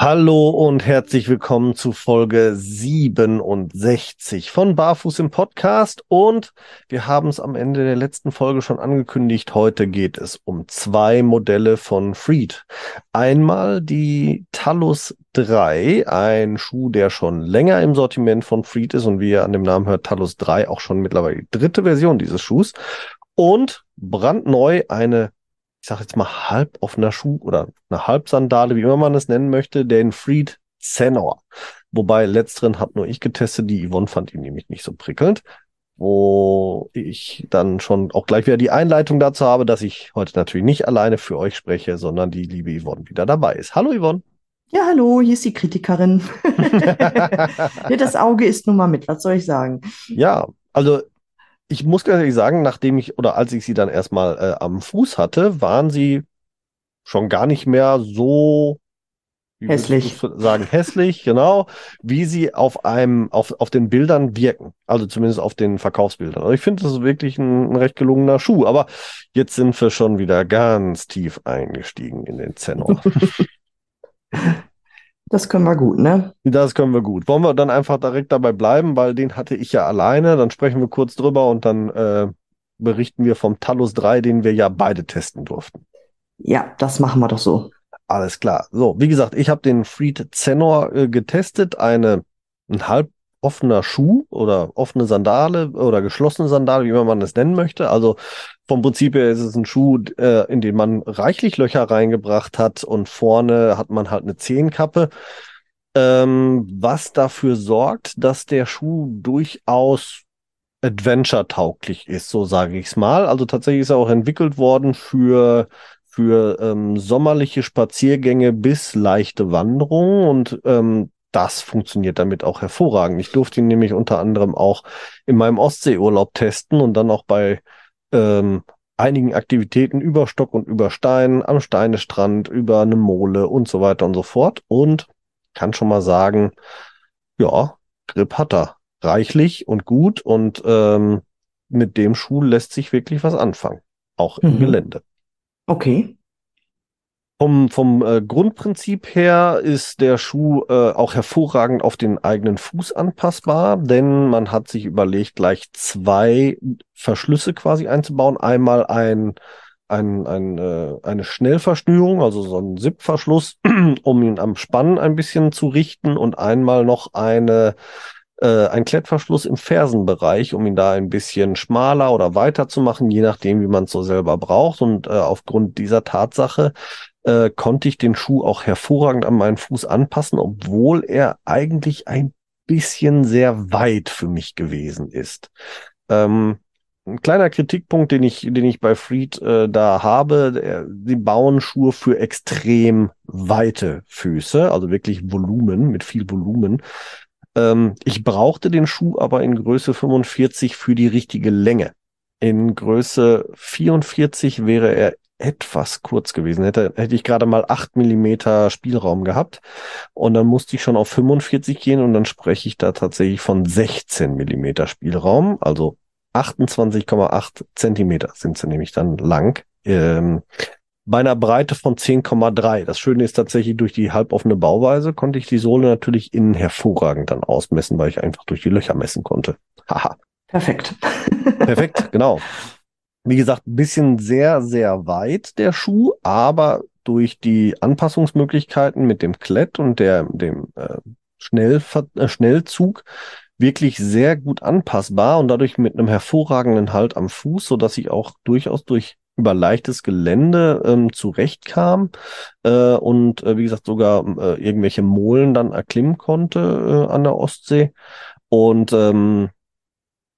Hallo und herzlich willkommen zu Folge 67 von Barfuß im Podcast. Und wir haben es am Ende der letzten Folge schon angekündigt. Heute geht es um zwei Modelle von Freed. Einmal die Talus 3, ein Schuh, der schon länger im Sortiment von Freed ist und wie ihr an dem Namen hört, Talus 3 auch schon mittlerweile die dritte Version dieses Schuhs. Und brandneu eine ich sage jetzt mal halboffener Schuh oder eine Halbsandale, wie immer man es nennen möchte, den Freed Zenor. Wobei letzteren habe nur ich getestet, die Yvonne fand ihn nämlich nicht so prickelnd. Wo ich dann schon auch gleich wieder die Einleitung dazu habe, dass ich heute natürlich nicht alleine für euch spreche, sondern die liebe Yvonne wieder dabei ist. Hallo Yvonne. Ja, hallo, hier ist die Kritikerin. ja, das Auge ist nun mal mit, was soll ich sagen? Ja, also ich muss ganz ehrlich sagen, nachdem ich oder als ich sie dann erstmal äh, am Fuß hatte, waren sie schon gar nicht mehr so hässlich. Sagen hässlich, genau, wie sie auf einem, auf, auf den Bildern wirken. Also zumindest auf den Verkaufsbildern. Also ich finde, das ist wirklich ein, ein, recht gelungener Schuh. Aber jetzt sind wir schon wieder ganz tief eingestiegen in den Zenor. Das können wir gut, ne? Das können wir gut. Wollen wir dann einfach direkt dabei bleiben, weil den hatte ich ja alleine. Dann sprechen wir kurz drüber und dann äh, berichten wir vom Talus 3, den wir ja beide testen durften. Ja, das machen wir doch so. Alles klar. So, wie gesagt, ich habe den Freed Zenor äh, getestet, eine ein halb offener Schuh oder offene Sandale oder geschlossene Sandale, wie man es nennen möchte. Also vom Prinzip her ist es ein Schuh, äh, in den man reichlich Löcher reingebracht hat und vorne hat man halt eine Zehenkappe, ähm, was dafür sorgt, dass der Schuh durchaus adventure-tauglich ist, so sage ich es mal. Also tatsächlich ist er auch entwickelt worden für für ähm, sommerliche Spaziergänge bis leichte Wanderungen und ähm, das funktioniert damit auch hervorragend. Ich durfte ihn nämlich unter anderem auch in meinem Ostseeurlaub testen und dann auch bei ähm, einigen Aktivitäten über Stock und über Stein, am Steinestrand, über eine Mole und so weiter und so fort. Und kann schon mal sagen, ja, Grip hat er. Reichlich und gut und ähm, mit dem Schuh lässt sich wirklich was anfangen. Auch im mhm. Gelände. Okay. Vom, vom äh, Grundprinzip her ist der Schuh äh, auch hervorragend auf den eigenen Fuß anpassbar, denn man hat sich überlegt, gleich zwei Verschlüsse quasi einzubauen. Einmal ein, ein, ein, äh, eine Schnellverschnürung, also so ein Zip-Verschluss, um ihn am Spannen ein bisschen zu richten und einmal noch eine äh, ein Klettverschluss im Fersenbereich, um ihn da ein bisschen schmaler oder weiter zu machen, je nachdem, wie man es so selber braucht. Und äh, aufgrund dieser Tatsache äh, konnte ich den Schuh auch hervorragend an meinen Fuß anpassen, obwohl er eigentlich ein bisschen sehr weit für mich gewesen ist. Ähm, ein kleiner Kritikpunkt, den ich, den ich bei Freed äh, da habe, sie bauen Schuhe für extrem weite Füße, also wirklich Volumen, mit viel Volumen. Ähm, ich brauchte den Schuh aber in Größe 45 für die richtige Länge. In Größe 44 wäre er etwas kurz gewesen. Hätte, hätte ich gerade mal acht Millimeter Spielraum gehabt und dann musste ich schon auf 45 gehen und dann spreche ich da tatsächlich von 16 Millimeter Spielraum, also 28,8 Zentimeter sind sie nämlich dann lang. Ähm, bei einer Breite von 10,3. Das Schöne ist tatsächlich, durch die halboffene Bauweise konnte ich die Sohle natürlich innen hervorragend dann ausmessen, weil ich einfach durch die Löcher messen konnte. Haha. Perfekt. Perfekt, genau. Wie gesagt, ein bisschen sehr, sehr weit der Schuh, aber durch die Anpassungsmöglichkeiten mit dem Klett und der, dem äh, Schnellver äh, Schnellzug wirklich sehr gut anpassbar und dadurch mit einem hervorragenden Halt am Fuß, so dass ich auch durchaus durch über leichtes Gelände ähm, zurechtkam äh, und äh, wie gesagt sogar äh, irgendwelche Molen dann erklimmen konnte äh, an der Ostsee. Und ähm,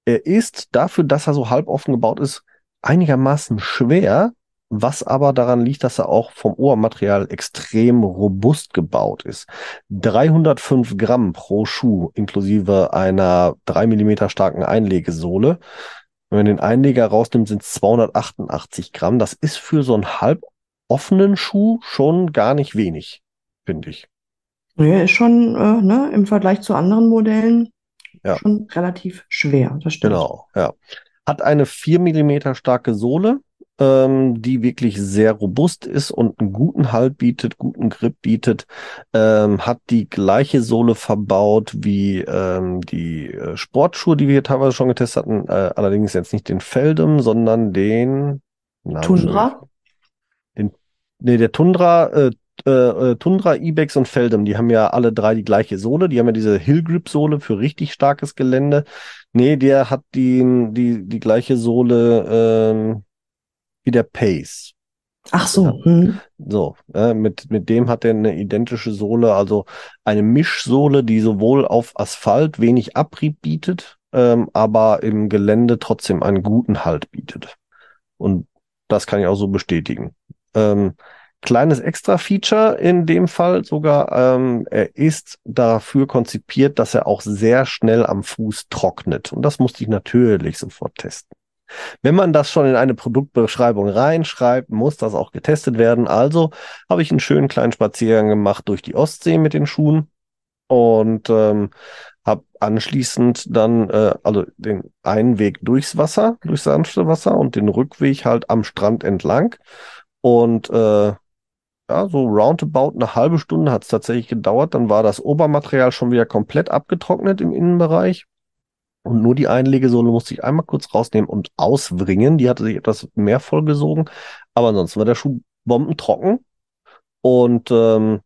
er ist dafür, dass er so halboffen gebaut ist, einigermaßen schwer, was aber daran liegt, dass er auch vom Ohrmaterial extrem robust gebaut ist. 305 Gramm pro Schuh inklusive einer drei Millimeter starken Einlegesohle. Wenn man den Einleger rausnimmt, sind es 288 Gramm. Das ist für so einen halb offenen Schuh schon gar nicht wenig, finde ich. Ja, ist schon äh, ne, im Vergleich zu anderen Modellen Ja. schon relativ schwer. Das stimmt. Genau, ja. Hat eine 4 Millimeter starke Sohle, ähm, die wirklich sehr robust ist und einen guten Halt bietet, guten Grip bietet. Ähm, hat die gleiche Sohle verbaut wie ähm, die äh, Sportschuhe, die wir hier teilweise schon getestet hatten. Äh, allerdings jetzt nicht den Feldem, sondern den Namen Tundra? Nee, der Tundra, äh, äh, Tundra, Ibex und Feldem, die haben ja alle drei die gleiche Sohle. Die haben ja diese Hill Grip Sohle für richtig starkes Gelände. Nee, der hat die, die, die gleiche Sohle ähm, wie der Pace. Ach so. Hm. So, äh, mit, mit dem hat er eine identische Sohle, also eine Mischsohle, die sowohl auf Asphalt wenig Abrieb bietet, ähm, aber im Gelände trotzdem einen guten Halt bietet. Und das kann ich auch so bestätigen. Ähm, kleines Extra-Feature in dem Fall sogar, ähm, er ist dafür konzipiert, dass er auch sehr schnell am Fuß trocknet. Und das musste ich natürlich sofort testen. Wenn man das schon in eine Produktbeschreibung reinschreibt, muss das auch getestet werden. Also habe ich einen schönen kleinen Spaziergang gemacht durch die Ostsee mit den Schuhen und ähm, habe anschließend dann äh, also den einen Weg durchs Wasser, durchs sanfte Wasser und den Rückweg halt am Strand entlang. Und äh, ja, so roundabout eine halbe Stunde hat es tatsächlich gedauert. Dann war das Obermaterial schon wieder komplett abgetrocknet im Innenbereich. Und nur die Einlegesohle musste ich einmal kurz rausnehmen und auswringen. Die hatte sich etwas mehr vollgesogen. Aber ansonsten war der Schuh bombentrocken. Und ähm,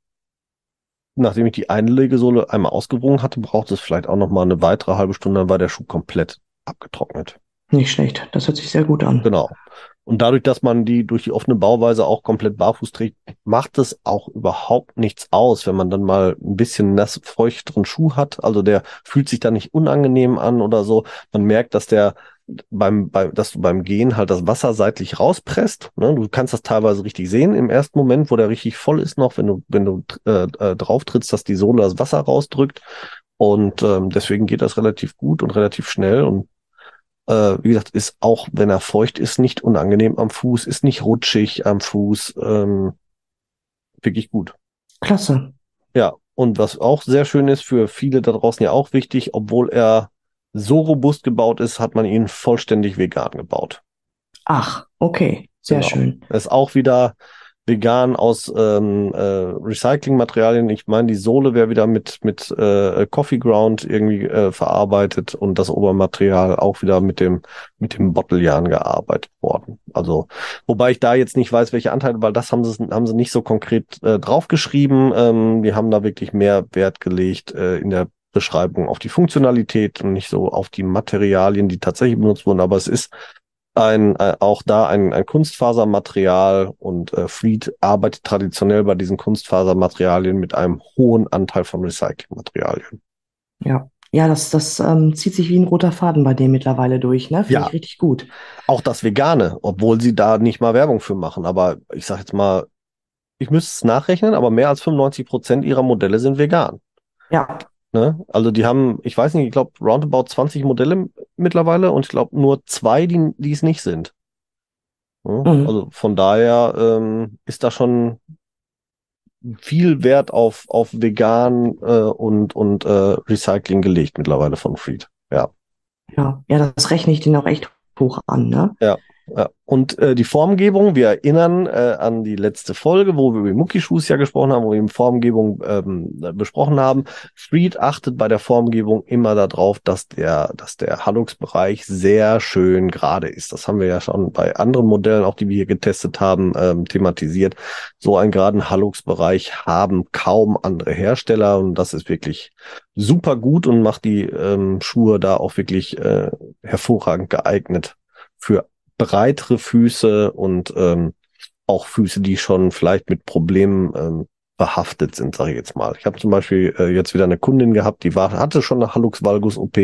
nachdem ich die Einlegesohle einmal ausgewrungen hatte, brauchte es vielleicht auch noch mal eine weitere halbe Stunde. Dann war der Schuh komplett abgetrocknet. Nicht schlecht. Das hört sich sehr gut an. Genau. Und dadurch, dass man die durch die offene Bauweise auch komplett barfuß trägt, macht es auch überhaupt nichts aus, wenn man dann mal ein bisschen nass feuchteren Schuh hat. Also der fühlt sich da nicht unangenehm an oder so. Man merkt, dass der beim, bei, dass du beim Gehen halt das Wasser seitlich rauspresst. Ne? Du kannst das teilweise richtig sehen im ersten Moment, wo der richtig voll ist noch, wenn du, wenn du äh, äh, drauf trittst, dass die Sohle das Wasser rausdrückt. Und ähm, deswegen geht das relativ gut und relativ schnell. Und äh, wie gesagt, ist auch, wenn er feucht ist, nicht unangenehm am Fuß, ist nicht rutschig am Fuß. Ähm, wirklich gut. Klasse. Ja, und was auch sehr schön ist, für viele da draußen ja auch wichtig, obwohl er so robust gebaut ist, hat man ihn vollständig vegan gebaut. Ach, okay. Sehr Genau. schön. Ist auch wieder vegan aus ähm, äh, Recyclingmaterialien. Ich meine, die Sohle wäre wieder mit, mit äh, Coffee Ground irgendwie äh, verarbeitet und das Obermaterial auch wieder mit dem, mit dem Bottlejahn gearbeitet worden. Also, wobei ich da jetzt nicht weiß, welche Anteile, weil das haben sie, haben sie nicht so konkret äh, draufgeschrieben. Ähm, die haben da wirklich mehr Wert gelegt äh, in der Beschreibung auf die Funktionalität und nicht so auf die Materialien, die tatsächlich benutzt wurden. Aber es ist ein, äh, auch da ein, ein Kunstfasermaterial und äh, Fleet arbeitet traditionell bei diesen Kunstfasermaterialien mit einem hohen Anteil von Recyclingmaterialien. Ja. Ja, das, das ähm, zieht sich wie ein roter Faden bei dem mittlerweile durch, ne? Finde Ja. ich richtig gut. Auch das Vegane, obwohl sie da nicht mal Werbung für machen. Aber ich sag jetzt mal, ich müsste es nachrechnen, aber mehr als 95 Prozent ihrer Modelle sind vegan. Ja, Ne? Also die haben, ich weiß nicht, ich glaube roundabout 20 Modelle mittlerweile und ich glaube nur zwei, die, die es nicht sind. Ja, Mhm. Also von daher ähm, ist da schon viel Wert auf, auf vegan äh, und, und äh, Recycling gelegt mittlerweile von Freed. Ja. ja, ja, das rechne ich denen auch echt hoch an, ne? Ja. Und äh, die Formgebung, wir erinnern äh, an die letzte Folge, wo wir über Muckischuhs ja gesprochen haben, wo wir eben Formgebung ähm, besprochen haben. Freed achtet bei der Formgebung immer darauf, dass der, dass der Hallux-Bereich sehr schön gerade ist. Das haben wir ja schon bei anderen Modellen, auch die wir hier getestet haben, ähm, thematisiert. So einen geraden Hallux-Bereich haben kaum andere Hersteller und das ist wirklich super gut und macht die ähm, Schuhe da auch wirklich äh, hervorragend geeignet für breitere Füße und ähm, auch Füße, die schon vielleicht mit Problemen ähm, behaftet sind, sage ich jetzt mal. Ich habe zum Beispiel äh, jetzt wieder eine Kundin gehabt, die war, hatte schon eine Hallux Valgus OP,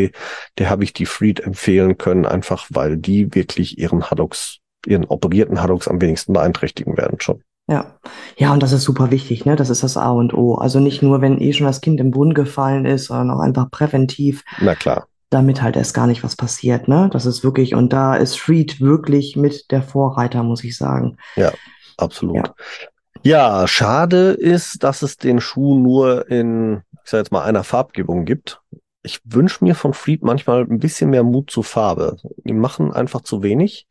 der habe ich die Freed empfehlen können, einfach weil die wirklich ihren Hallux, ihren operierten Hallux am wenigsten beeinträchtigen werden schon. Ja. Ja, und das ist super wichtig, ne? Das ist das A und O. Also nicht nur, wenn eh schon das Kind im Brunnen gefallen ist, sondern auch einfach präventiv. Na klar. Damit halt erst gar nicht was passiert, ne? Das ist wirklich, und da ist Freed wirklich mit der Vorreiter, muss ich sagen. Ja, absolut. Ja. Ja, schade ist, dass es den Schuh nur in, ich sag jetzt mal, einer Farbgebung gibt. Ich wünsche mir von Fleet manchmal ein bisschen mehr Mut zur Farbe. Die machen einfach zu wenig.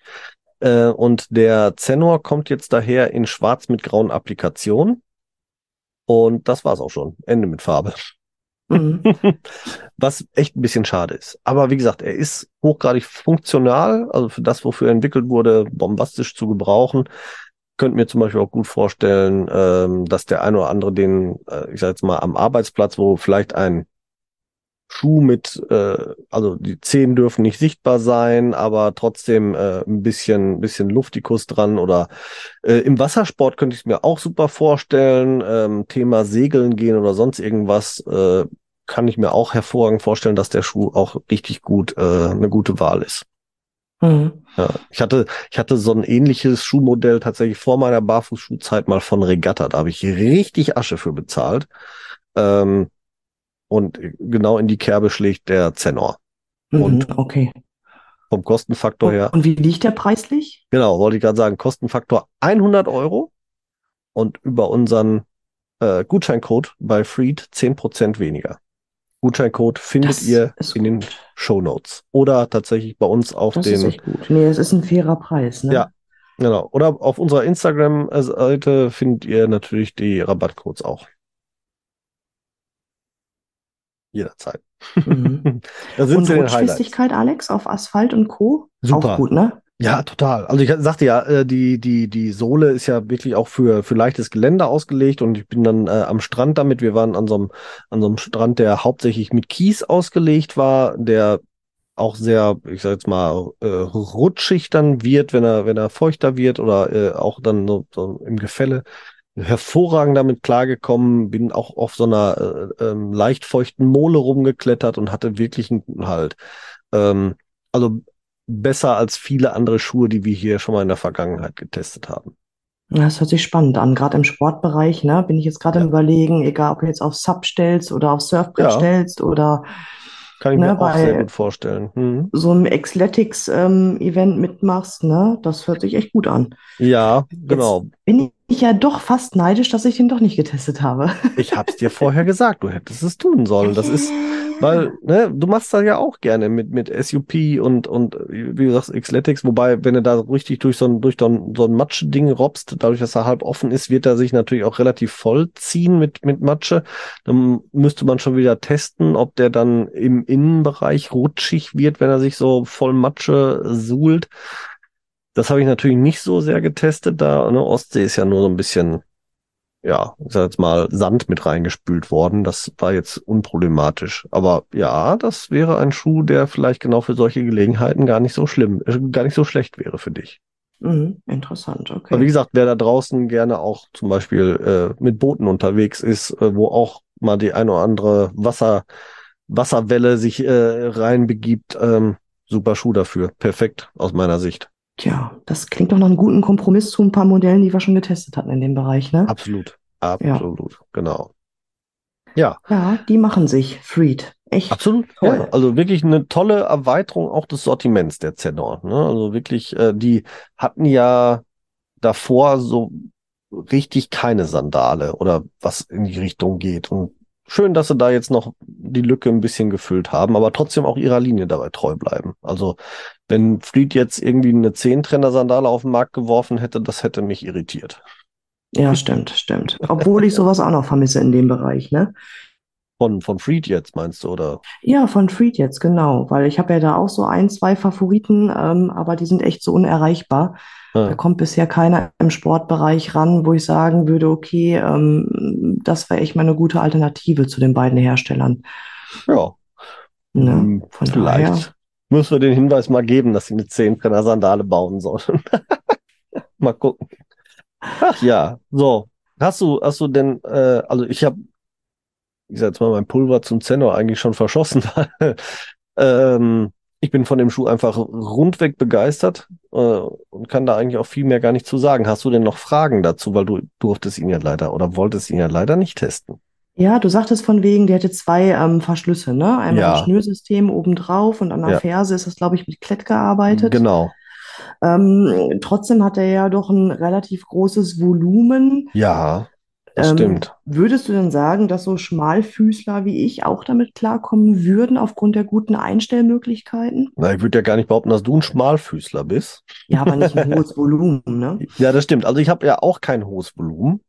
Äh, und der Zenor kommt jetzt daher in schwarz mit grauen Applikationen. Und das war's auch schon. Ende mit Farbe. Mhm. Was echt ein bisschen schade ist. Aber wie gesagt, er ist hochgradig funktional, also für das, wofür er entwickelt wurde, bombastisch zu gebrauchen. Könnt mir zum Beispiel auch gut vorstellen, ähm, dass der eine oder andere den, äh, ich sag jetzt mal, am Arbeitsplatz, wo vielleicht ein Schuh mit, äh, also die Zehen dürfen nicht sichtbar sein, aber trotzdem äh, ein bisschen, bisschen Luftikus dran oder äh, im Wassersport könnte ich es mir auch super vorstellen. Ähm, Thema Segeln gehen oder sonst irgendwas äh, kann ich mir auch hervorragend vorstellen, dass der Schuh auch richtig gut äh, eine gute Wahl ist. Mhm. Ja, ich hatte, ich hatte so ein ähnliches Schuhmodell tatsächlich vor meiner Barfußschuhzeit mal von Regatta. Da habe ich richtig Asche für bezahlt. Ähm, und genau in die Kerbe schlägt der Zenor. Mhm, und okay. Vom Kostenfaktor her. Und wie liegt der preislich? Genau, wollte ich gerade sagen, Kostenfaktor 100 Euro und über unseren äh, Gutscheincode bei Freed 10% weniger. Gutscheincode findet das ihr in den Show Notes oder tatsächlich bei uns auf das den. Das ist echt gut. Nee, es ist ein fairer Preis. Ne? Ja, genau. Oder auf unserer Instagram-Seite findet ihr natürlich die Rabattcodes auch jederzeit. Mhm. da sind und Rutschfestigkeit, Alex, auf Asphalt und Co. Super. Auch gut, ne? Ja, total. Also ich sagte ja, äh, die, die, die Sohle ist ja wirklich auch für, für leichtes Gelände ausgelegt und ich bin dann äh, am Strand damit. Wir waren an so einem, an so einem Strand, der hauptsächlich mit Kies ausgelegt war, der auch sehr, ich sag jetzt mal, äh, rutschig dann wird, wenn er, wenn er feuchter wird oder äh, auch dann so, so im Gefälle hervorragend damit klargekommen, bin auch auf so einer äh, ähm, leicht feuchten Mole rumgeklettert und hatte wirklich einen guten Halt. Ähm, also besser als viele andere Schuhe, die wir hier schon mal in der Vergangenheit getestet haben. Das hört sich spannend an. Gerade im Sportbereich, ne, bin ich jetzt gerade ja. im Überlegen, egal ob du jetzt auf Sub stellst oder auf Surfbrett ja. stellst oder kann ich ne, mir auch sehr gut vorstellen. Mhm. So ein Xletics-Event ähm, mitmachst, ne? Das hört sich echt gut an. Ja, genau. Jetzt bin ich ja doch fast neidisch, dass ich den doch nicht getestet habe. Ich hab's dir vorher gesagt, du hättest es tun sollen. Das ist, weil, ne, du machst das ja auch gerne mit, mit SUP und, und, wie du sagst, Xletics, wobei, wenn du da richtig durch so ein, durch so ein, so ein Matschding robst, dadurch, dass er halb offen ist, wird er sich natürlich auch relativ voll ziehen mit, mit Matsche. Dann müsste man schon wieder testen, ob der dann im Innenbereich rutschig wird, wenn er sich so voll Matsche suhlt. Das habe ich natürlich nicht so sehr getestet, da ne, Ostsee ist ja nur so ein bisschen ja, ich sag jetzt mal, Sand mit reingespült worden. Das war jetzt unproblematisch. Aber ja, das wäre ein Schuh, der vielleicht genau für solche Gelegenheiten gar nicht so schlimm, äh, gar nicht so schlecht wäre für dich. Mhm, interessant, okay. Aber wie gesagt, wer da draußen gerne auch zum Beispiel äh, mit Booten unterwegs ist, äh, wo auch mal die ein oder andere Wasser, Wasserwelle sich äh, reinbegibt, ähm, super Schuh dafür. Perfekt aus meiner Sicht. Tja, das klingt doch nach einem guten Kompromiss zu ein paar Modellen, die wir schon getestet hatten in dem Bereich, ne? Absolut, absolut, ja. genau. Ja. Ja, die machen sich, Freed. Echt. Absolut. Toll. Ja, also wirklich eine tolle Erweiterung auch des Sortiments der Zenor. Ne? Also wirklich, äh, die hatten ja davor so richtig keine Sandale oder was in die Richtung geht. Und schön, dass sie da jetzt noch die Lücke ein bisschen gefüllt haben, aber trotzdem auch ihrer Linie dabei treu bleiben. Also wenn Fleet jetzt irgendwie eine Zehntrenner-Sandale auf den Markt geworfen hätte, das hätte mich irritiert. Ja, stimmt, stimmt. Obwohl ich sowas auch noch vermisse in dem Bereich, ne? Von, von Freed jetzt meinst du, oder? Ja, von Freed jetzt, genau. Weil ich habe ja da auch so ein, zwei Favoriten, ähm, aber die sind echt so unerreichbar. Ja. Da kommt bisher keiner im Sportbereich ran, wo ich sagen würde, okay, ähm, das wäre echt mal eine gute Alternative zu den beiden Herstellern. Ja. Ne? Hm, von Vielleicht daher. Müssen wir den Hinweis mal geben, dass sie eine 10 Sandale bauen sollen. mal gucken. Ach ja, so. Hast du, hast du denn, äh, also ich habe, ich sag jetzt mal, mein Pulver zum Zenor eigentlich schon verschossen. ähm, ich bin von dem Schuh einfach rundweg begeistert äh, und kann da eigentlich auch viel mehr gar nicht zu sagen. Hast du denn noch Fragen dazu? Weil du durftest ihn ja leider oder wolltest ihn ja leider nicht testen. Ja, du sagtest von wegen, der hätte zwei ähm, Verschlüsse, ne? Einmal Ja. ein Schnürsystem obendrauf und an der Ja. Ferse ist das, glaube ich, mit Klett gearbeitet. Genau. Ähm, trotzdem hat er ja doch ein relativ großes Volumen. Ja, das Ähm, stimmt. würdest du denn sagen, dass so Schmalfüßler wie ich auch damit klarkommen würden, aufgrund der guten Einstellmöglichkeiten? Na, ich würde ja gar nicht behaupten, dass du ein Schmalfüßler bist. Ja, aber nicht ein hohes Volumen, ne? Ja, das stimmt. Also ich habe ja auch kein hohes Volumen.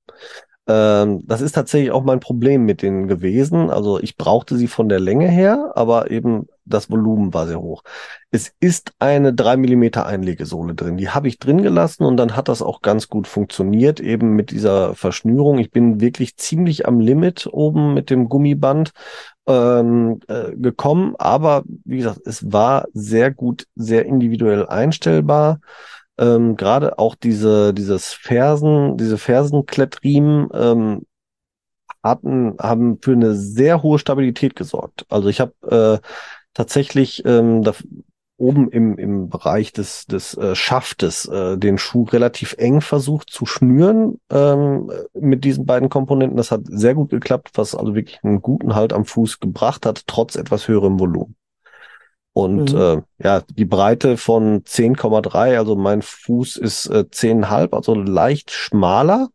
Ähm, das ist tatsächlich auch mein Problem mit denen gewesen. Also ich brauchte sie von der Länge her, aber eben das Volumen war sehr hoch. Es ist eine 3 Millimeter Einlegesohle drin. Die habe ich drin gelassen und dann hat das auch ganz gut funktioniert, eben mit dieser Verschnürung. Ich bin wirklich ziemlich am Limit oben mit dem Gummiband ähm, äh, gekommen, aber wie gesagt, es war sehr gut, sehr individuell einstellbar. Ähm, gerade auch diese, dieses Fersen, diese Fersenklettriemen ähm, hatten, haben für eine sehr hohe Stabilität gesorgt. Also ich habe äh, tatsächlich ähm, da, oben im, im Bereich des, des äh, Schaftes äh, den Schuh relativ eng versucht zu schnüren ähm, mit diesen beiden Komponenten. Das hat sehr gut geklappt, was also wirklich einen guten Halt am Fuß gebracht hat, trotz etwas höherem Volumen. Und Mhm. äh, ja, die Breite von 10,3, also mein Fuß ist äh, 10,5, also leicht schmaler.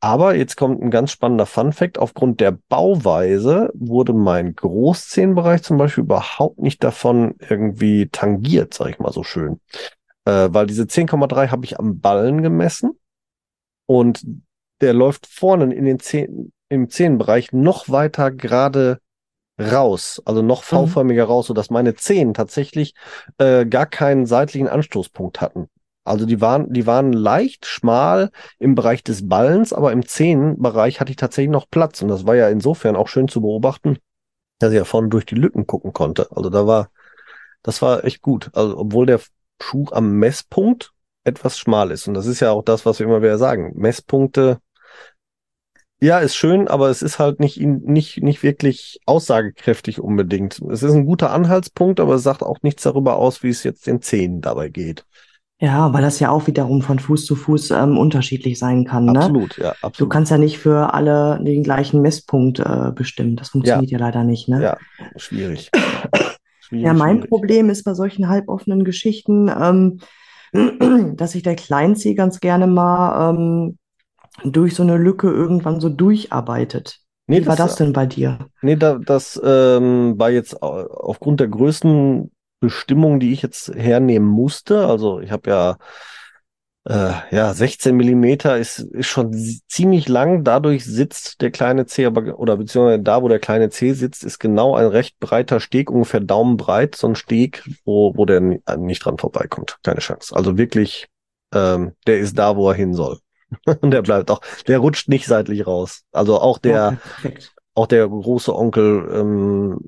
Aber jetzt kommt ein ganz spannender Funfact. Aufgrund der Bauweise wurde mein Großzehenbereich zum Beispiel überhaupt nicht davon irgendwie tangiert, sag ich mal so schön. Äh, weil diese 10,3 habe ich am Ballen gemessen und der läuft vorne in den Zehen, im Zehenbereich noch weiter gerade raus, also noch Mhm. V-förmiger raus, sodass meine Zehen tatsächlich äh, gar keinen seitlichen Anstoßpunkt hatten. Also die waren, die waren leicht schmal im Bereich des Ballens, aber im Zehenbereich hatte ich tatsächlich noch Platz. Und das war ja insofern auch schön zu beobachten, dass ich ja vorne durch die Lücken gucken konnte. Also da war, das war echt gut. Also obwohl der Schuh am Messpunkt etwas schmal ist. Und das ist ja auch das, was wir immer wieder sagen. Messpunkte, ja, ist schön, aber es ist halt nicht, nicht, nicht wirklich aussagekräftig unbedingt. Es ist ein guter Anhaltspunkt, aber es sagt auch nichts darüber aus, wie es jetzt den Zehen dabei geht. Ja, weil das ja auch wiederum von Fuß zu Fuß ähm, unterschiedlich sein kann, ne? Absolut, ja, Du absolut. kannst ja nicht für alle den gleichen Messpunkt äh, bestimmen. Das funktioniert ja. leider nicht, ne? Ja, schwierig. schwierig Ja, mein schwierig. Problem ist bei solchen halboffenen Geschichten, ähm, dass sich der Kleinzeh ganz gerne mal ähm, durch so eine Lücke irgendwann so durcharbeitet. Nee, Wie war das- das denn bei dir? Nee, da, das ähm, war jetzt au- aufgrund der Größenbestimmung, die ich jetzt hernehmen musste. Also ich habe ja äh, ja 16 Millimeter ist, ist schon ziemlich lang. Dadurch sitzt der kleine Zeh, aber oder beziehungsweise da, wo der kleine Zeh sitzt, ist genau ein recht breiter Steg, ungefähr daumenbreit, so ein Steg, wo wo der ni- nicht dran vorbeikommt. Keine Chance. Also wirklich, ähm, der ist da, wo er hin soll. Und der bleibt auch, der rutscht nicht seitlich raus. Also auch der perfekt. auch der große Onkel ähm,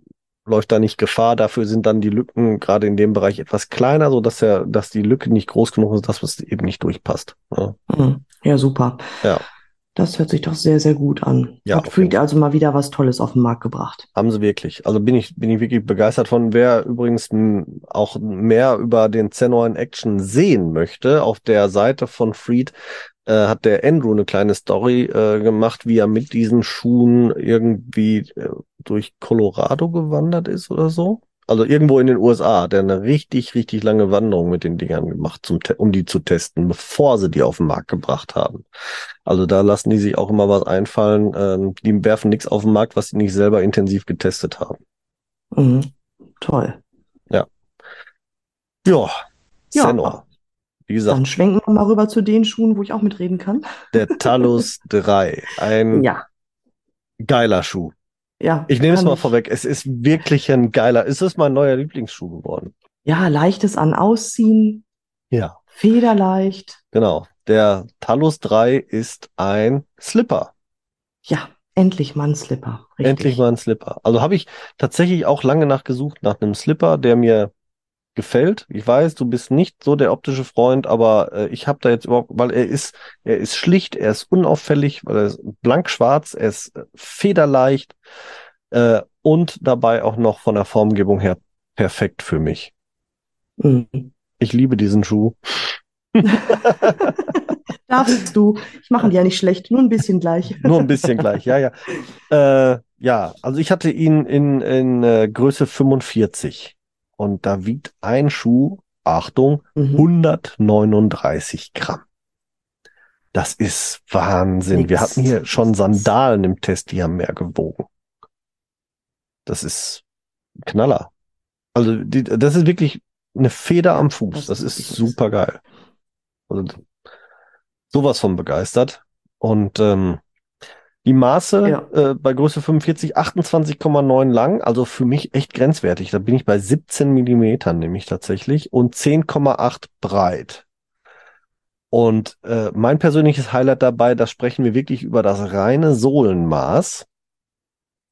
läuft da nicht Gefahr. Dafür sind dann die Lücken gerade in dem Bereich etwas kleiner, so dass er, dass die Lücke nicht groß genug ist, dass es eben nicht durchpasst. Ja, Hm. Ja, super. Ja. Das hört sich doch sehr, sehr gut an. Ja, Hat Freed also mal wieder was Tolles auf den Markt gebracht. haben sie wirklich. Also bin ich, bin ich wirklich begeistert von. Wer übrigens auch mehr über den Zenor in Action sehen möchte, auf der Seite von Freed äh, hat der Andrew eine kleine Story äh, gemacht, wie er mit diesen Schuhen irgendwie äh, durch Colorado gewandert ist oder so. Also irgendwo in den USA hat er eine richtig, richtig lange Wanderung mit den Dingern gemacht, zum, um die zu testen, bevor sie die auf den Markt gebracht haben. Also da lassen die sich auch immer was einfallen. Ähm, die werfen nichts auf den Markt, was sie nicht selber intensiv getestet haben. Mhm. Toll. Ja, Ja. Senor. Wie gesagt, Dann schwenken wir mal rüber zu den Schuhen, wo ich auch mitreden kann. der Talus 3. Ein Ja, geiler Schuh. ja. Ich nehme es mal ich- vorweg. Es ist wirklich ein geiler. Es ist mein neuer Lieblingsschuh geworden. Ja, leichtes an Ausziehen, Ja, federleicht. genau. Der Talus 3 ist ein Slipper. Ja, endlich mal ein Slipper. Richtig. Endlich mal ein Slipper. Also habe ich tatsächlich auch lange nachgesucht nach einem Slipper, der mir gefällt. Ich weiß, du bist nicht so der optische Freund, aber äh, ich habe da jetzt überhaupt, weil er ist, er ist schlicht, er ist unauffällig, weil er ist blank schwarz, er ist äh, federleicht äh, und dabei auch noch von der Formgebung her perfekt für mich. Mhm. Ich liebe diesen Schuh. Da Darfst du. Ich mache die ja nicht schlecht, nur ein bisschen gleich. nur ein bisschen gleich, ja, ja. Äh, ja, also ich hatte ihn in, in äh, Größe 45 und da wiegt ein Schuh, Achtung, mhm. 139 Gramm. Das ist Wahnsinn. Nix. Wir hatten hier schon Sandalen im Test, die haben mehr gewogen. Das ist Knaller. Also die, das ist wirklich eine Feder am Fuß. Das, ist super geil. Also sowas von begeistert. Und ähm, die Maße ja. äh, bei Größe 45 28,9 lang, also für mich echt grenzwertig. Da bin ich bei 17 Millimetern nämlich tatsächlich und 10,8 breit. Und äh, mein persönliches Highlight dabei, da sprechen wir wirklich über das reine Sohlenmaß.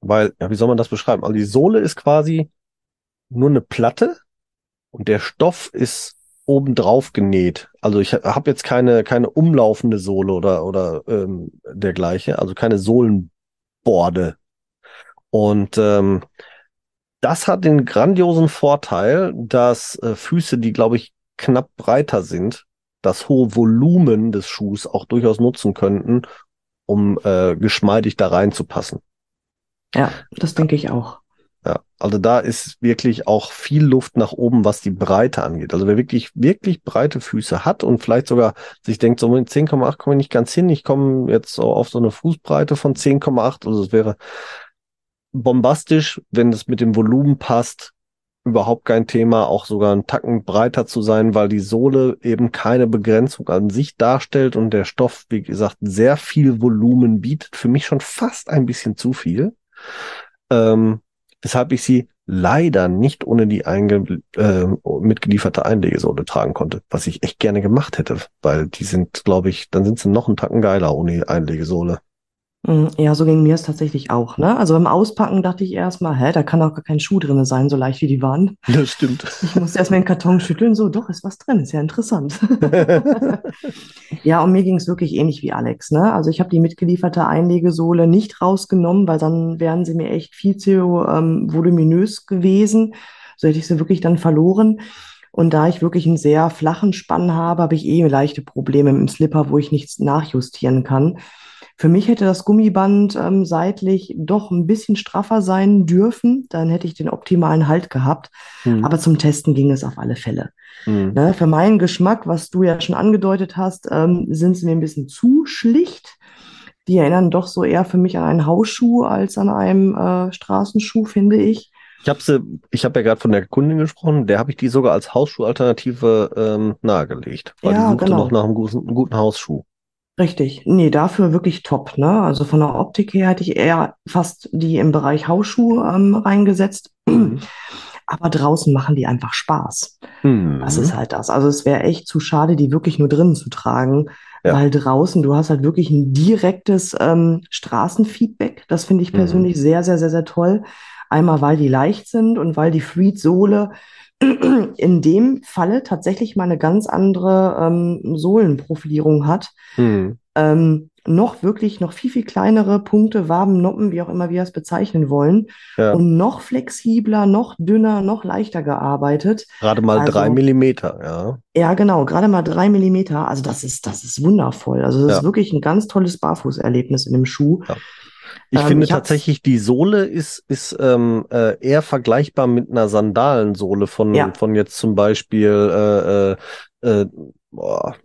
Weil, ja, wie soll man das beschreiben? Also die Sohle ist quasi nur eine Platte und der Stoff ist obendrauf genäht. Also ich habe jetzt keine, keine umlaufende Sohle oder, oder ähm, dergleiche, also keine Sohlenborde. Und ähm, das hat den grandiosen Vorteil, dass äh, Füße, die, glaube ich, knapp breiter sind, das hohe Volumen des Schuhs auch durchaus nutzen könnten, um äh, geschmeidig da reinzupassen. Ja, das denke ich auch. Ja, also da ist wirklich auch viel Luft nach oben, was die Breite angeht. Also wer wirklich, wirklich breite Füße hat und vielleicht sogar sich denkt, so mit 10,8 komme ich nicht ganz hin, ich komme jetzt so auf so eine Fußbreite von 10,8, also es wäre bombastisch, wenn es mit dem Volumen passt, überhaupt kein Thema, auch sogar einen Tacken breiter zu sein, weil die Sohle eben keine Begrenzung an sich darstellt und der Stoff, wie gesagt, sehr viel Volumen bietet. Für mich schon fast ein bisschen zu viel. Ähm, weshalb ich sie leider nicht ohne die einge äh, mitgelieferte Einlegesohle tragen konnte, was ich echt gerne gemacht hätte, weil die sind, glaube ich, dann sind sie noch einen Tacken geiler ohne Einlegesohle. Mm, ja, so ging mir es tatsächlich auch. Ne? Also beim Auspacken dachte ich erstmal, hä, da kann auch gar kein Schuh drin sein, so leicht wie die waren. Das stimmt. Ich musste erstmal den Karton schütteln, so, doch, ist was drin, ist ja interessant. ja, und mir ging es wirklich ähnlich wie Alex. Ne? Also ich habe die mitgelieferte Einlegesohle nicht rausgenommen, weil dann wären sie mir echt viel zu ähm, voluminös gewesen. So hätte ich sie wirklich dann verloren. Und da ich wirklich einen sehr flachen Spann habe, habe ich eh leichte Probleme mit dem Slipper, wo ich nichts nachjustieren kann. Für mich hätte das Gummiband ähm, seitlich doch ein bisschen straffer sein dürfen. Dann hätte ich den optimalen Halt gehabt. Mhm. Aber zum Testen ging es auf alle Fälle. Mhm. Ne, für meinen Geschmack, was du ja schon angedeutet hast, ähm, sind sie mir ein bisschen zu schlicht. Die erinnern doch so eher für mich an einen Hausschuh als an einem äh, Straßenschuh, finde ich. Ich habe sie, ich habe ja gerade von der Kundin gesprochen, der habe ich die sogar als Hausschuhalternative ähm, nahegelegt, weil ja, die suchte genau. noch nach einem guten, guten Hausschuh. Richtig. Nee, dafür wirklich top, ne? Also von der Optik her hätte ich eher fast die im Bereich Hausschuh ähm, reingesetzt. Mhm. Aber draußen machen die einfach Spaß. Mhm. Das ist halt das. Also es wäre echt zu schade, die wirklich nur drinnen zu tragen. Ja. Weil draußen, du hast halt wirklich ein direktes ähm, Straßenfeedback. Das finde ich mhm. persönlich mhm. sehr, sehr, sehr, sehr toll. Einmal, weil die leicht sind und weil die Freed-Sohle in dem Falle tatsächlich mal eine ganz andere ähm, Sohlenprofilierung hat. Mhm. Ähm, noch wirklich noch viel, viel kleinere Punkte, Waben, Noppen, wie auch immer wir es bezeichnen wollen. Ja. Und noch flexibler, noch dünner, noch leichter gearbeitet. Gerade mal also, drei Millimeter, ja. Ja, genau, gerade mal drei Millimeter. Also das ist, das ist wundervoll. Also das ja. ist wirklich ein ganz tolles Barfußerlebnis in dem Schuh. Ja. Ich ähm, finde ich tatsächlich, die Sohle ist, ist ähm, äh, eher vergleichbar mit einer Sandalensohle von, ja. von jetzt zum Beispiel äh, äh, äh, boah,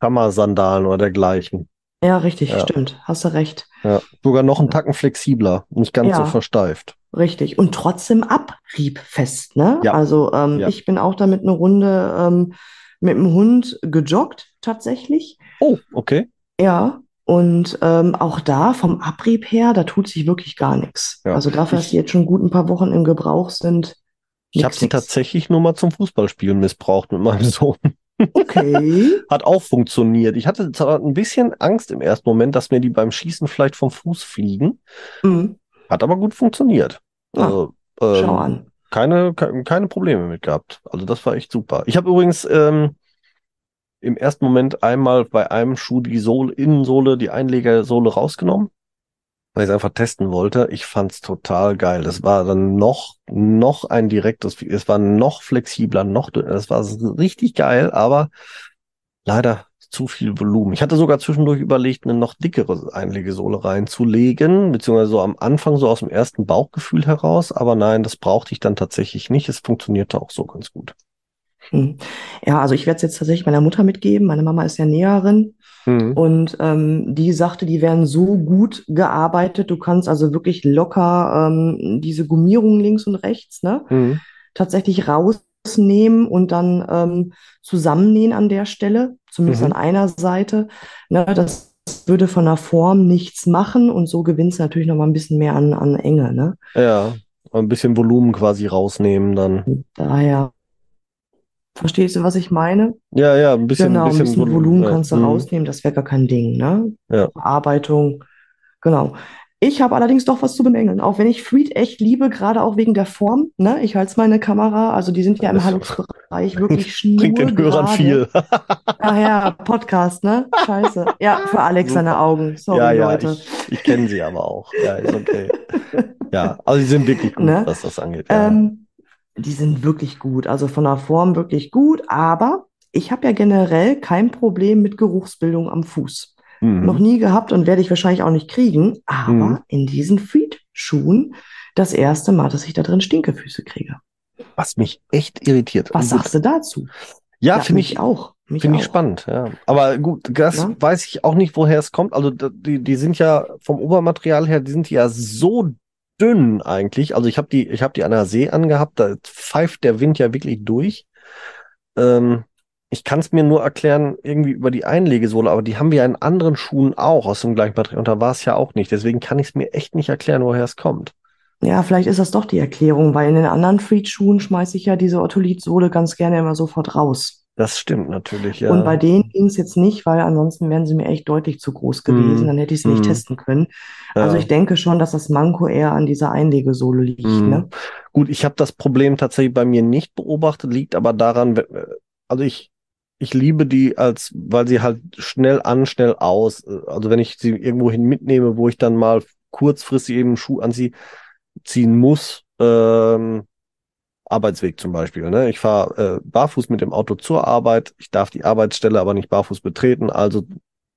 Kammersandalen oder dergleichen. Ja, richtig, ja. stimmt. Hast du recht. Ja, sogar noch einen Tacken flexibler, nicht ganz ja, so versteift. Richtig. Und trotzdem abriebfest, ne? Ja. Also ähm, ich bin auch damit eine Runde ähm, mit dem Hund gejoggt, tatsächlich. Oh, okay. Ja, und ähm, auch da vom Abrieb her, da tut sich wirklich gar nichts. Ja, also dafür, dass die jetzt schon gut ein paar Wochen im Gebrauch sind. Ich habe sie tatsächlich nur mal zum Fußballspielen missbraucht mit meinem Sohn. Okay. Hat auch funktioniert. Ich hatte zwar ein bisschen Angst im ersten Moment, dass mir die beim Schießen vielleicht vom Fuß fliegen. Mhm. Hat aber gut funktioniert. Ah, also, ähm, schau an. Keine, keine Probleme mit gehabt. Also das war echt super. Ich habe übrigens ähm, im ersten Moment einmal bei einem Schuh die Sohle, Innensohle, die Einlegersohle rausgenommen, weil ich es einfach testen wollte. Ich fand's total geil. Das war dann noch, noch ein direktes, es war noch flexibler, noch dünner. Das war richtig geil, aber leider zu viel Volumen. Ich hatte sogar zwischendurch überlegt, eine noch dickere Einlegesohle reinzulegen, beziehungsweise so am Anfang so aus dem ersten Bauchgefühl heraus. Aber nein, das brauchte ich dann tatsächlich nicht. Es funktionierte auch so ganz gut. Hm. Ja, also ich werde es jetzt tatsächlich meiner Mutter mitgeben. Meine Mama ist ja Näherin. Mhm. Und ähm, die sagte, die werden so gut gearbeitet. Du kannst also wirklich locker ähm, diese Gummierung links und rechts, ne? Mhm. Tatsächlich rausnehmen und dann ähm, zusammennähen an der Stelle, zumindest mhm. an einer Seite. Ne, das würde von der Form nichts machen und so gewinnst du natürlich noch mal ein bisschen mehr an, an Enge, ne? Ja, ein bisschen Volumen quasi rausnehmen dann. Daher Verstehst du, was ich meine? Ja, ja, ein bisschen, genau, ein bisschen, bisschen Volumen ja. kannst du mhm. rausnehmen, das wäre gar kein Ding, ne? Ja. Bearbeitung, genau. Ich habe allerdings doch was zu bemängeln, auch wenn ich Freed echt liebe, gerade auch wegen der Form. Ne? Ich halte meine Kamera, also die sind ja im Haltungsbereich wirklich schnurgerade. Bringt den Hörern viel. Ach ja, Podcast, ne? Scheiße. Ja, für Alex seine Augen. Sorry, ja, ja, Leute. Ich, ich kenne sie aber auch. Ja, ist okay. ja, also sie sind wirklich gut, ne? was das angeht. Ja. Ähm, die sind wirklich gut, also von der Form wirklich gut, aber ich habe ja generell kein Problem mit Geruchsbildung am Fuß. Mhm. Noch nie gehabt und werde ich wahrscheinlich auch nicht kriegen, aber mhm. in diesen Freed-Schuhen das erste Mal, dass ich da drin Stinkefüße kriege. Was mich echt irritiert. Was sagst du dazu? Ja, ja finde ich auch. Finde ich spannend, ja. Aber gut, das ja? weiß ich auch nicht, woher es kommt. Also die, die sind ja vom Obermaterial her, die sind ja so dünn eigentlich. Also ich habe die, ich habe die an der See angehabt, da pfeift der Wind ja wirklich durch. Ähm, ich kann es mir nur erklären, irgendwie über die Einlegesohle, aber die haben wir in anderen Schuhen auch aus dem gleichen Material und da war es ja auch nicht. Deswegen kann ich es mir echt nicht erklären, woher es kommt. Ja, vielleicht ist das doch die Erklärung, weil in den anderen Freed-Schuhen schmeiße ich ja diese Ottolit-Sohle ganz gerne immer sofort raus. Das stimmt natürlich, ja. Und bei denen ging es jetzt nicht, weil ansonsten wären sie mir echt deutlich zu groß gewesen. Mm. Dann hätte ich sie mm. nicht mhm. testen können. Ja. Also ich denke schon, dass das Manko eher an dieser Einlegesohle liegt. Mm. Ne? Gut, ich habe das Problem tatsächlich bei mir nicht beobachtet, liegt aber daran, also ich, ich liebe die als, weil sie halt schnell an, schnell aus. Also wenn ich sie irgendwohin mitnehme, wo ich dann mal kurzfristig eben einen Schuh anziehen muss, ähm, Arbeitsweg zum Beispiel. Ne? Ich fahre äh, barfuß mit dem Auto zur Arbeit. Ich darf die Arbeitsstelle aber nicht barfuß betreten. Also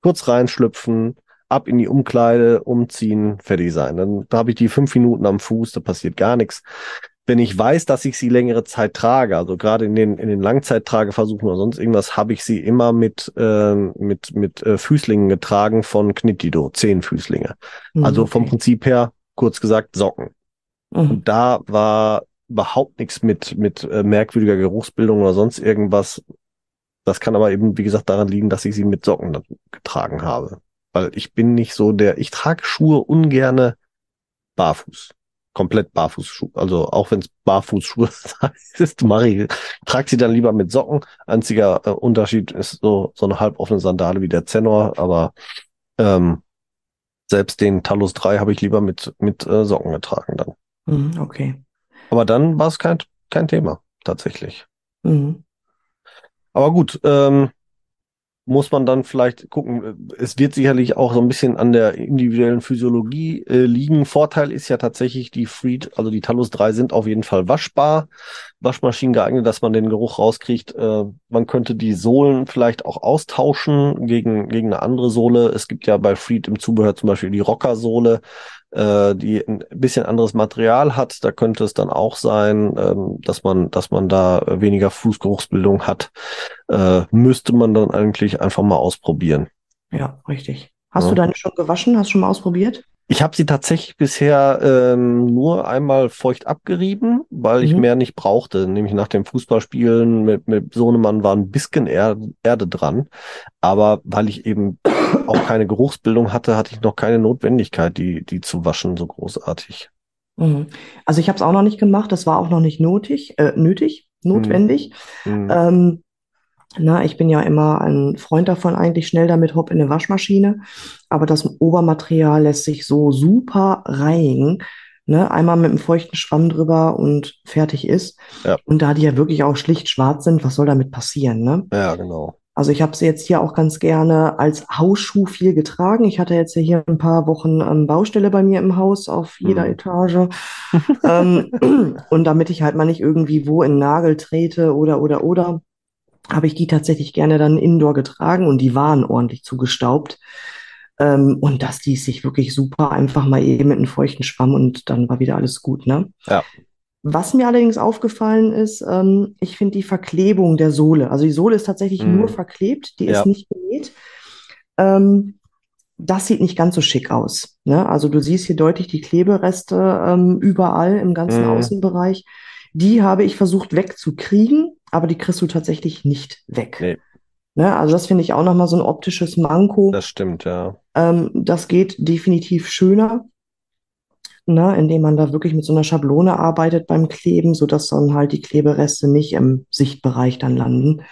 kurz reinschlüpfen, ab in die Umkleide, umziehen, fertig sein. Dann da habe ich die fünf Minuten am Fuß, da passiert gar nichts. Wenn ich weiß, dass ich sie längere Zeit trage, also gerade in den in den Langzeittrageversuchen oder sonst irgendwas, habe ich sie immer mit äh, mit mit äh, Füßlingen getragen von Knittido, zehn Füßlinge. Mhm, also vom Prinzip her, kurz gesagt, Socken. Mhm. Und da war überhaupt nichts mit, mit äh, merkwürdiger Geruchsbildung oder sonst irgendwas. Das kann aber eben, wie gesagt, daran liegen, dass ich sie mit Socken getragen habe. Weil ich bin nicht so der, ich trage Schuhe ungerne barfuß. Komplett Barfußschuhe. Also auch wenn es Barfußschuhe ist, mache ich, trage sie dann lieber mit Socken. Einziger äh, Unterschied ist so, so eine halboffene Sandale wie der Zenor, aber ähm, selbst den Talus 3 habe ich lieber mit, mit äh, Socken getragen dann. Mhm, okay. Aber dann war es kein, kein Thema, tatsächlich. Mhm. Aber gut, ähm, muss man dann vielleicht gucken. Es wird sicherlich auch so ein bisschen an der individuellen Physiologie äh, liegen. Vorteil ist ja tatsächlich, die Freed, also die Talus 3 sind auf jeden Fall waschbar, Waschmaschinen geeignet, dass man den Geruch rauskriegt. Äh, man könnte die Sohlen vielleicht auch austauschen gegen, gegen eine andere Sohle. Es gibt ja bei Freed im Zubehör zum Beispiel die Rocker-Sohle äh, die ein bisschen anderes Material hat. Da könnte es dann auch sein, ähm, dass man, dass man da weniger Fußgeruchsbildung hat. Äh, müsste man dann eigentlich einfach mal ausprobieren. Ja, richtig. Hast ja. du deine schon gewaschen? Hast du schon mal ausprobiert? Ich habe sie tatsächlich bisher ähm, nur einmal feucht abgerieben, weil mhm. ich mehr nicht brauchte. Nämlich nach dem Fußballspielen mit, mit Sohnemann war ein bisschen Erde, Erde dran. Aber weil ich eben auch keine Geruchsbildung hatte, hatte ich noch keine Notwendigkeit, die, die zu waschen, so großartig. Mhm. Also ich habe es auch noch nicht gemacht, das war auch noch nicht nötig, äh, nötig, notwendig. Mhm. Ähm, na, ich bin ja immer ein Freund davon, eigentlich schnell damit hopp in eine Waschmaschine. Aber das Obermaterial lässt sich so super reinigen. Ne? Einmal mit einem feuchten Schwamm drüber und fertig ist. Ja. Und da die ja wirklich auch schlicht schwarz sind, was soll damit passieren? Ne? Ja, genau. Also ich habe sie jetzt hier auch ganz gerne als Hausschuh viel getragen. Ich hatte jetzt hier ein paar Wochen ähm, Baustelle bei mir im Haus auf jeder mhm. Etage. ähm, und damit ich halt mal nicht irgendwie wo in Nagel trete oder oder oder, habe ich die tatsächlich gerne dann indoor getragen und die waren ordentlich zugestaubt. Ähm, und das ließ sich wirklich super einfach mal eben mit einem feuchten Schwamm und dann war wieder alles gut, ne? Ja. Was mir allerdings aufgefallen ist, ähm, ich finde die Verklebung der Sohle, also die Sohle ist tatsächlich Mhm. nur verklebt, die Ja. ist nicht genäht. Ähm, das sieht nicht ganz so schick aus. Ne? Also du siehst hier deutlich die Klebereste ähm, überall im ganzen Mhm. Außenbereich. Die habe ich versucht wegzukriegen, aber die kriegst du tatsächlich nicht weg. Nee. Ne? Also das finde ich auch nochmal so ein optisches Manko. Das stimmt, ja. Ähm, das geht definitiv schöner, ne, indem man da wirklich mit so einer Schablone arbeitet beim Kleben, sodass dann halt die Klebereste nicht im Sichtbereich dann landen.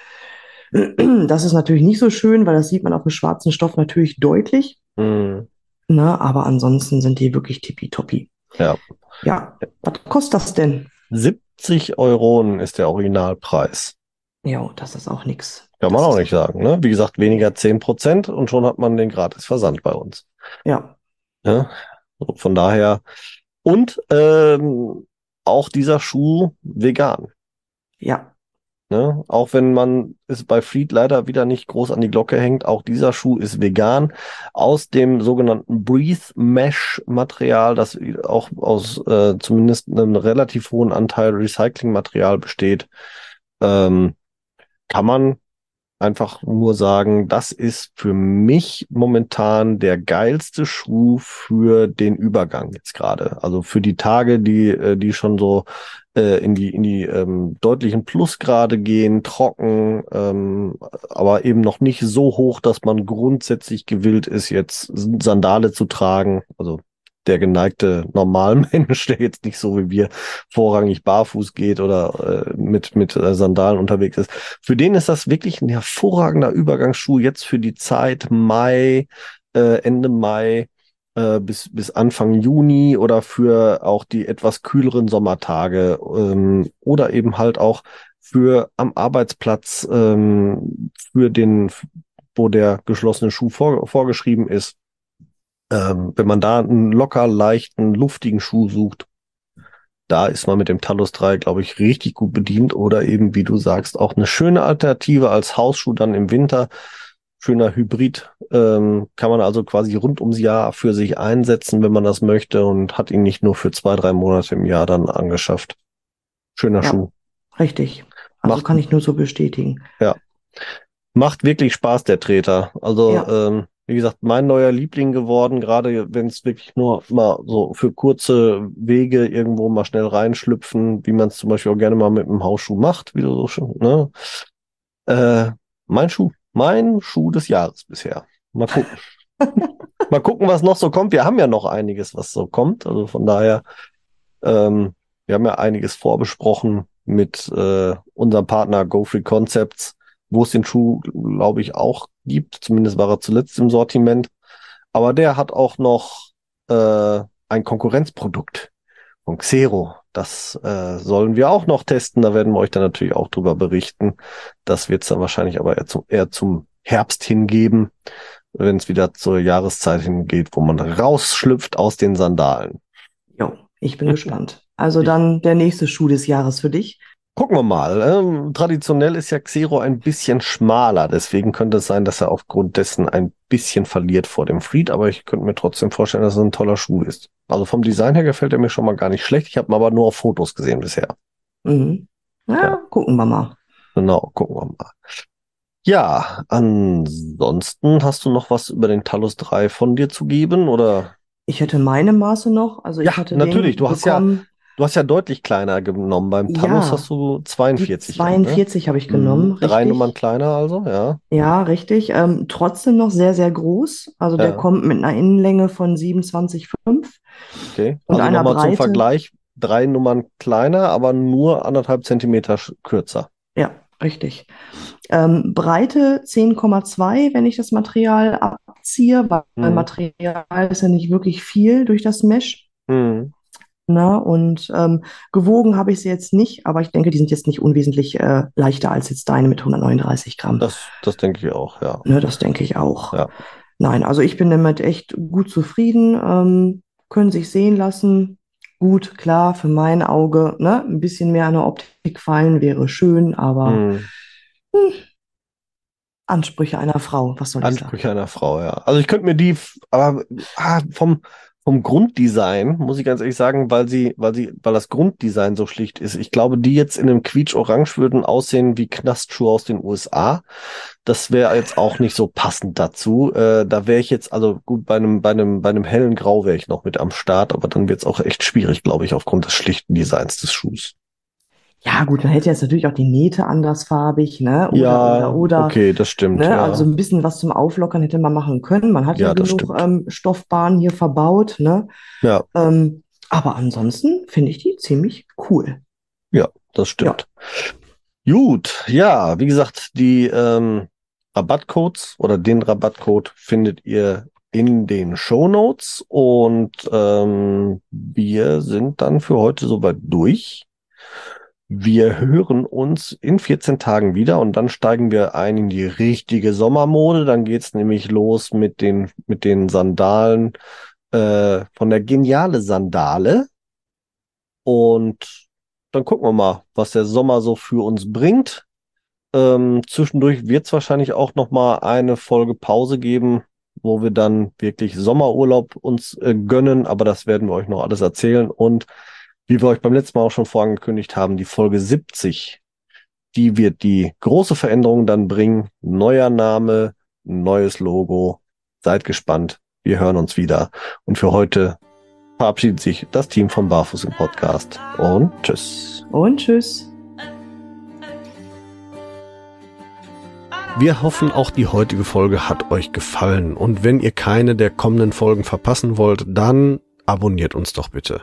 Das ist natürlich nicht so schön, weil das sieht man auf dem schwarzen Stoff natürlich deutlich, Mhm. ne, aber ansonsten sind die wirklich tippitoppi. Ja. Ja, was kostet das denn? 70 Euro ist der Originalpreis. Ja, das ist auch nix. Kann man Das auch nicht sagen, ne? Wie gesagt, weniger 10 Prozent und schon hat man den gratis Versand bei uns. Ja, Ja, von daher. Und ähm, auch dieser Schuh vegan. ja, Ne? Auch wenn man es bei Fleet leider wieder nicht groß an die Glocke hängt, auch dieser Schuh ist vegan aus dem sogenannten Breathe Mesh Material, das auch aus äh, zumindest einem relativ hohen Anteil Recyclingmaterial besteht. Ähm, kann man einfach nur sagen, das ist für mich momentan der geilste Schuh für den Übergang jetzt gerade. Also für die Tage, die, äh, die schon so äh, in die, in die ähm, deutlichen Plusgrade gehen, trocken, ähm, aber eben noch nicht so hoch, dass man grundsätzlich gewillt ist, jetzt Sandale zu tragen. Also der geneigte Normalmensch, der jetzt nicht so wie wir vorrangig barfuß geht oder äh, mit, mit äh, Sandalen unterwegs ist. Für den ist das wirklich ein hervorragender Übergangsschuh jetzt für die Zeit Mai, äh, Ende Mai äh, bis, bis Anfang Juni oder für auch die etwas kühleren Sommertage ähm, oder eben halt auch für am Arbeitsplatz ähm, für den, wo der geschlossene Schuh vor, vorgeschrieben ist. Ähm, wenn man da einen locker leichten, luftigen Schuh sucht, da ist man mit dem Talus 3, glaube ich, richtig gut bedient oder eben, wie du sagst, auch eine schöne Alternative als Hausschuh dann im Winter. Schöner Hybrid, ähm, kann man also quasi rund ums Jahr für sich einsetzen, wenn man das möchte und hat ihn nicht nur für zwei, drei Monate im Jahr dann angeschafft. Schöner Ja. Schuh. richtig. Also Macht- kann ich nur so bestätigen. Macht wirklich Spaß, der Treter. Also, Ja. ähm, wie gesagt, mein neuer Liebling geworden, gerade wenn es wirklich nur mal so für kurze Wege irgendwo mal schnell reinschlüpfen, wie man es zum Beispiel auch gerne mal mit einem Hausschuh macht, wie du so schon, ne? Äh, mein Schuh, mein Schuh des Jahres bisher. Mal gucken. mal gucken, was noch so kommt. Wir haben ja noch einiges, was so kommt. Also von daher, ähm, wir haben ja einiges vorbesprochen mit äh, unserem Partner Go Free Concepts wo es den Schuh, glaube ich, auch gibt. Zumindest war er zuletzt im Sortiment. Aber der hat auch noch äh, ein Konkurrenzprodukt von Xero. Das äh, sollen wir auch noch testen. Da werden wir euch dann natürlich auch drüber berichten. Das wird es dann wahrscheinlich aber eher zum, eher zum Herbst hingeben, wenn es wieder zur Jahreszeit hingeht, wo man rausschlüpft aus den Sandalen. Jo, ich bin gespannt. Also dann der nächste Schuh des Jahres für dich. Gucken wir mal. Ähm, traditionell ist ja Xero ein bisschen schmaler, deswegen könnte es sein, dass er aufgrund dessen ein bisschen verliert vor dem Freed, aber ich könnte mir trotzdem vorstellen, dass es ein toller Schuh ist. Also vom Design her gefällt er mir schon mal gar nicht schlecht. Ich habe ihn aber nur auf Fotos gesehen bisher. Mhm. Ja, Ja. gucken wir mal. Genau, gucken wir mal. Ja, ansonsten hast du noch was über den Talus 3 von dir zu geben oder? Ich hätte meine Maße noch. Also ich Ja, hatte natürlich. den Du hast ja Du hast ja deutlich kleiner genommen. Beim Talus Ja. hast du die 42. 42 habe ich genommen. Mhm. Drei. Nummern kleiner also, ja. Ja, richtig. Ähm, trotzdem noch sehr, sehr groß. Also der Ja. kommt mit einer Innenlänge von 27,5. Okay. Und Also einer nochmal zum. Vergleich, drei Nummern kleiner, aber nur anderthalb Zentimeter kürzer. Ja, richtig. Ähm, Breite 10,2, wenn ich das Material abziehe, weil Mhm. Material ist ja nicht wirklich viel durch das Mesh. Mhm. Na, und ähm, gewogen habe ich sie jetzt nicht, aber ich denke, die sind jetzt nicht unwesentlich äh, leichter als jetzt deine mit 139 Gramm. Das, das denke ich auch, ja. Ne, das denke ich auch. Ja. Nein, also ich bin damit echt gut zufrieden. Ähm, können sich sehen lassen. Gut, klar, für mein Auge, ne, ein bisschen mehr an der Optik fallen wäre schön, aber Mhm. Hm. Ansprüche einer Frau, was soll ich sagen? Ansprüche einer Frau, ja. Also ich könnte mir die, aber ah, vom, vom Grunddesign, muss ich ganz ehrlich sagen, weil sie, weil sie, weil das Grunddesign so schlicht ist. Ich glaube, die jetzt in einem Quietsch-Orange würden aussehen wie Knastschuhe aus den USA. Das wäre jetzt auch nicht so passend dazu. Äh, da wäre ich jetzt, also gut, bei einem, bei einem, bei einem hellen Grau wäre ich noch mit am Start, aber dann wird es auch echt schwierig, glaube ich, aufgrund des schlichten Designs des Schuhs. Ja, gut, man hätte jetzt natürlich auch die Nähte andersfarbig, ne? Oder, ja, oder, oder, okay, das stimmt. Ne? Ja. Also ein bisschen was zum Auflockern hätte man machen können. Man hat ja, ja genug ähm, Stoffbahnen hier verbaut, ne? Ja. Ähm, aber ansonsten finde ich die ziemlich cool. Ja, das stimmt. Ja. Gut, ja, wie gesagt, die ähm, Rabattcodes oder den Rabattcode findet ihr in den Show Notes und ähm, wir sind dann für heute soweit durch. Wir hören uns in 14 Tagen wieder und dann steigen wir ein in die richtige Sommermode. Dann geht's nämlich los mit den, mit den Sandalen äh, von der geniale Sandale. Und dann gucken wir mal, was der Sommer so für uns bringt. Ähm, zwischendurch wird es wahrscheinlich auch noch mal eine Folge Pause geben, wo wir dann wirklich Sommerurlaub uns äh, gönnen. Aber das werden wir euch noch alles erzählen und wie wir euch beim letzten Mal auch schon vorangekündigt haben, die Folge 70, die wird die große Veränderung dann bringen. Neuer Name, neues Logo. Seid gespannt. Wir hören uns wieder. Und für heute verabschiedet sich das Team von Barfuß im Podcast. Und tschüss. Und tschüss. Wir hoffen, auch die heutige Folge hat euch gefallen. Und wenn ihr keine der kommenden Folgen verpassen wollt, dann abonniert uns doch bitte.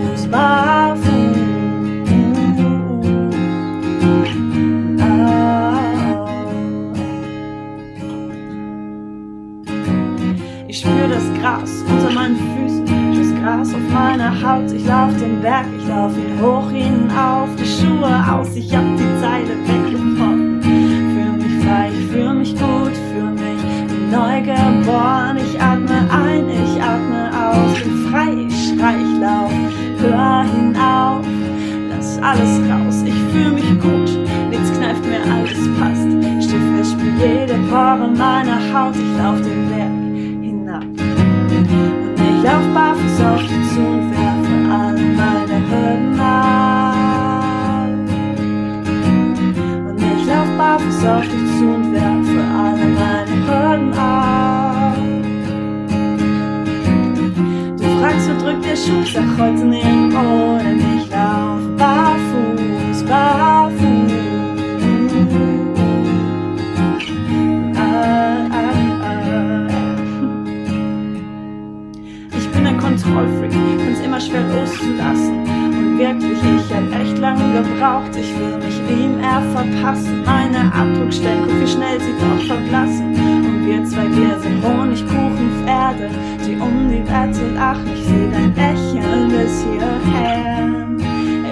Gebraucht, ich will mich ihm er verpassen. Meine Abdruckstellen, guck wie schnell sie doch verblassen. Und Wir zwei, wir sind Honigkuchenpferde, die um die Wette lachen. Ich seh dein Lächeln bis hierher.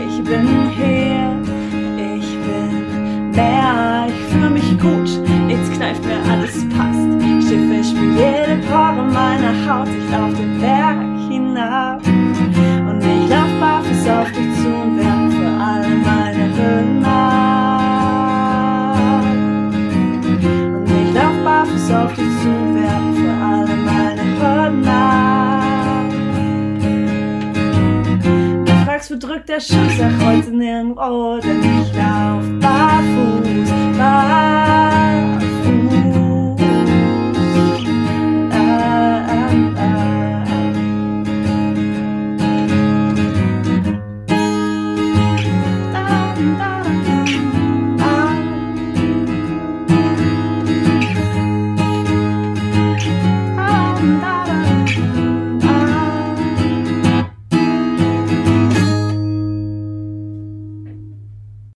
Ich bin hier, ich bin mehr, ich fühle mich gut, jetzt kneift mir alles passt. Schiffe spielt jede Pore meiner Haut, ich lauf den Berg hinab. Und ich lauf barfuß auf dich zu und werfe barfuß auf dich zu und werfe für alle meine ab. Du fragst, wo drückt der Schuh, sag heute nirgendwo, denn ich lauf barfuß, barfuß.